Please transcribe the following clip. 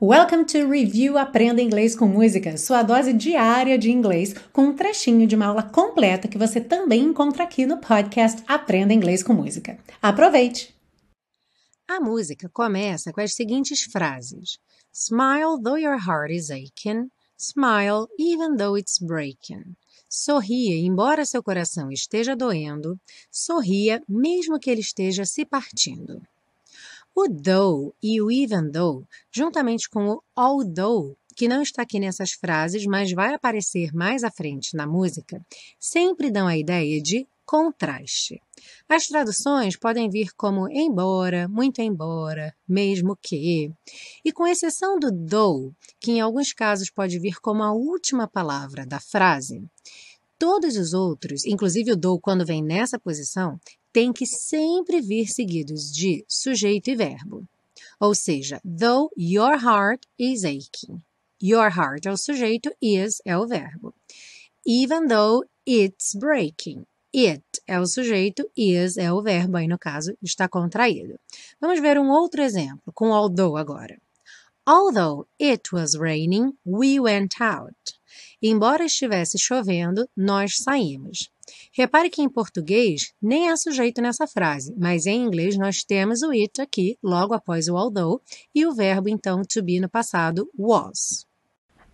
Welcome to Review Aprenda Inglês com Música, sua dose diária de inglês, com um trechinho de uma aula completa que você também encontra aqui no podcast Aprenda Inglês com Música. Aproveite! A música começa com as seguintes frases: Smile though your heart is aching, smile even though it's breaking. Sorria embora seu coração esteja doendo, sorria mesmo que ele esteja se partindo. O though e o even though, juntamente com o although, que não está aqui nessas frases, mas vai aparecer mais à frente na música, sempre dão a ideia de contraste. As traduções podem vir como embora, muito embora, mesmo que. E com exceção do though, que em alguns casos pode vir como a última palavra da frase, todos os outros, inclusive o do quando vem nessa posição, tem que sempre vir seguidos de sujeito e verbo. Ou seja, though your heart is aching. Your heart é o sujeito, is é o verbo. Even though it's breaking. It é o sujeito, is é o verbo, aí no caso está contraído. Vamos ver um outro exemplo, com although agora. Although it was raining, we went out. Embora estivesse chovendo, nós saímos. Repare que em português nem é sujeito nessa frase, mas em inglês nós temos o it aqui, logo após o although, e o verbo então to be no passado was.